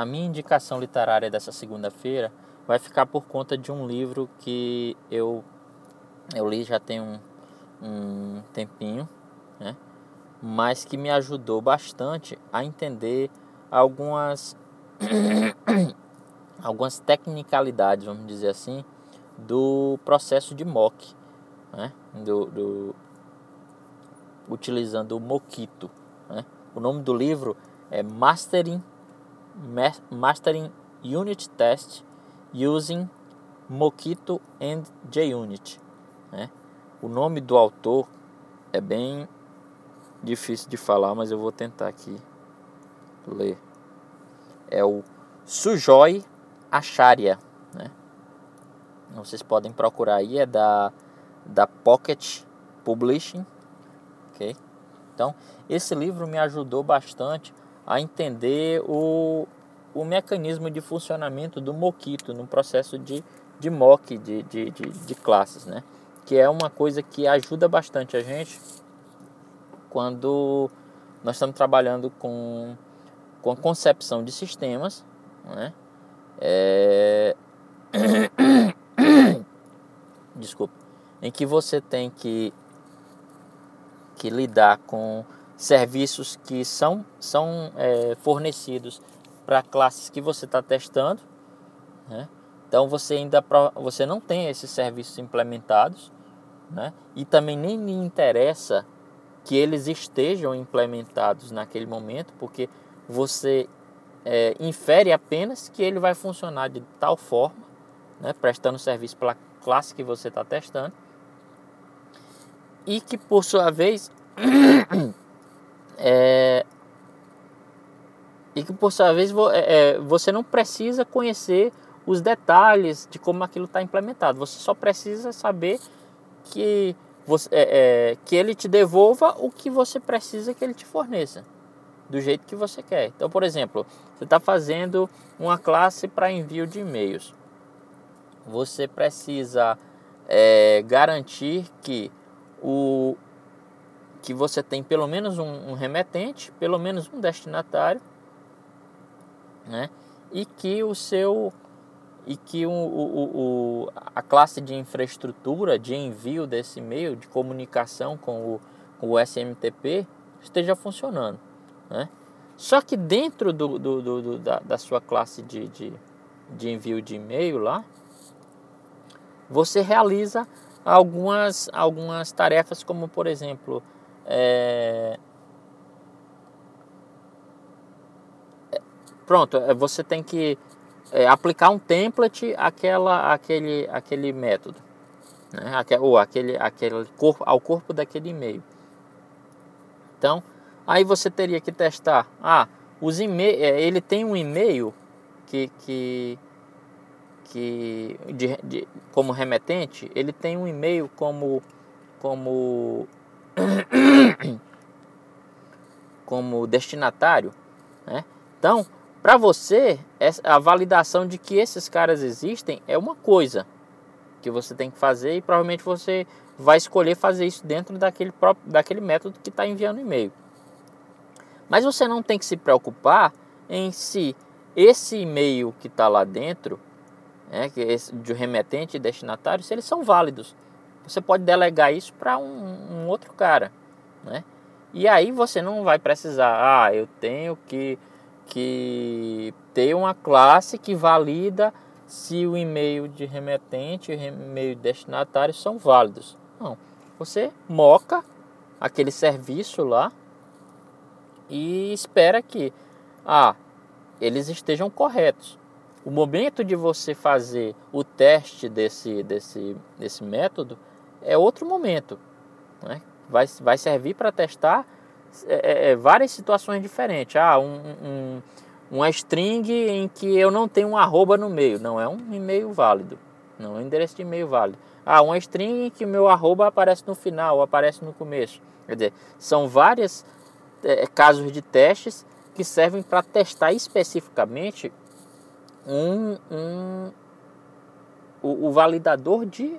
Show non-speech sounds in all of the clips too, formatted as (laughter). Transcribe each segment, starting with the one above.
a minha indicação literária dessa segunda-feira vai ficar por conta de um livro que eu, eu li já tem um, um tempinho, né? mas que me ajudou bastante a entender algumas, (coughs) algumas tecnicalidades, vamos dizer assim, do processo de mock, né? do, do utilizando o Mockito. Né? O nome do livro é Mastering, Mastering Unit Test Using Mockito and JUnit. Né? O nome do autor é bem difícil de falar, mas eu vou tentar aqui ler. É o Sujoy Acharya. Né? Vocês podem procurar aí, é da, da Pocket Publishing. ok? Então, esse livro me ajudou bastante a entender o, o mecanismo de funcionamento do Mockito no processo de, de mock de, de, de, de classes, né? Que é uma coisa que ajuda bastante a gente quando nós estamos trabalhando com, com a concepção de sistemas, né? É... (coughs) Desculpa. Em que você tem que que lidar com serviços que são, são é, fornecidos para classes que você está testando. Né? Então você ainda você não tem esses serviços implementados, né? E também nem lhe interessa que eles estejam implementados naquele momento, porque você é, infere apenas que ele vai funcionar de tal forma, né? prestando serviço para a classe que você está testando e que por sua vez (clears throat) é, e que por sua vez é, é, você não precisa conhecer os detalhes de como aquilo está implementado. Você só precisa saber que, você, é, é, que ele te devolva o que você precisa que ele te forneça, do jeito que você quer. Então, por exemplo, você está fazendo uma classe para envio de e-mails. Você precisa é, garantir que o, que você tem pelo menos um, um remetente, pelo menos um destinatário, né? E que o seu e que o, o, o, a classe de infraestrutura de envio desse e-mail, de comunicação com o, com o SMTP esteja funcionando. Né? Só que dentro do, do, do, do da, da, sua classe de, de, de envio de e-mail lá, você realiza algumas, algumas tarefas, como por exemplo, é, pronto, você tem que é, aplicar um template àquela, àquele, àquele método, né? ou aquele, aquele corpo, ao corpo daquele e-mail. Então, aí você teria que testar. Ah, os e-mail, é, ele tem um e-mail que, que que de, de, como remetente, ele tem um e-mail como como (clears throat) como destinatário, né? Então, para você, a validação de que esses caras existem é uma coisa que você tem que fazer e provavelmente você vai escolher fazer isso dentro daquele, próprio, daquele método que está enviando e-mail. Mas você não tem que se preocupar em se esse e-mail que está lá dentro né, que esse, de remetente e destinatário, se eles são válidos. Você pode delegar isso para um, um, outro cara, né? E aí você não vai precisar, ah, eu tenho que, que ter uma classe que valida se o e-mail de remetente e o e-mail de destinatário são válidos. Não, você moca aquele serviço lá e espera que, ah, eles estejam corretos o momento de você fazer o teste desse, desse, desse método é outro momento. Né? Vai, vai servir para testar é, é, é, várias situações diferentes. Ah, um, um, uma string em que eu não tenho um arroba no meio. Não é um e-mail válido. Não é um endereço de e-mail válido. Ah, uma string em que meu arroba aparece no final aparece no começo. Quer dizer, são vários é, casos de testes que servem para testar especificamente um, um o, o, validador de,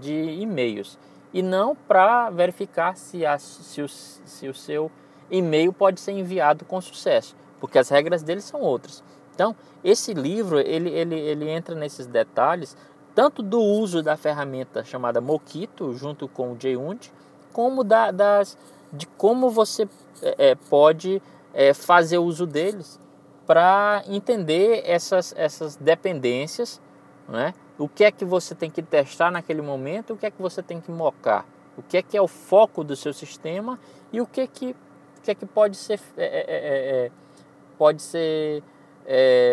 de e-mails e não para verificar se, a, se, o, se o seu e-mail pode ser enviado com sucesso, porque as regras dele são outras. Então, esse livro, ele, ele, ele entra nesses detalhes, tanto do uso da ferramenta chamada Mockito, junto com o JUnit, como da, das, de como você é, é, pode é, fazer uso deles para entender essas, essas dependências, né? o que é que você tem que testar naquele momento, o que é que você tem que mocar, o que é que é o foco do seu sistema e o que é que, o que, é que pode ser, é, é, é, é pode ser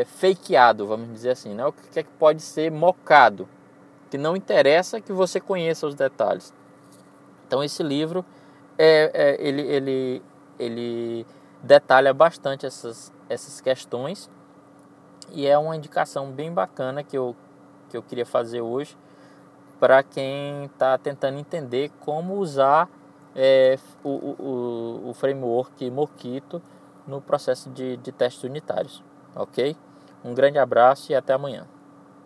fakeado, vamos dizer assim, né? o que é que pode ser mocado, que não interessa que você conheça os detalhes. Então esse livro é, é, ele, ele, ele detalha bastante essas, essas questões e é uma indicação bem bacana que eu, que eu queria fazer hoje para quem está tentando entender como usar é, o, o, o framework Mockito no processo de, de testes unitários. Ok? Um grande abraço e até amanhã.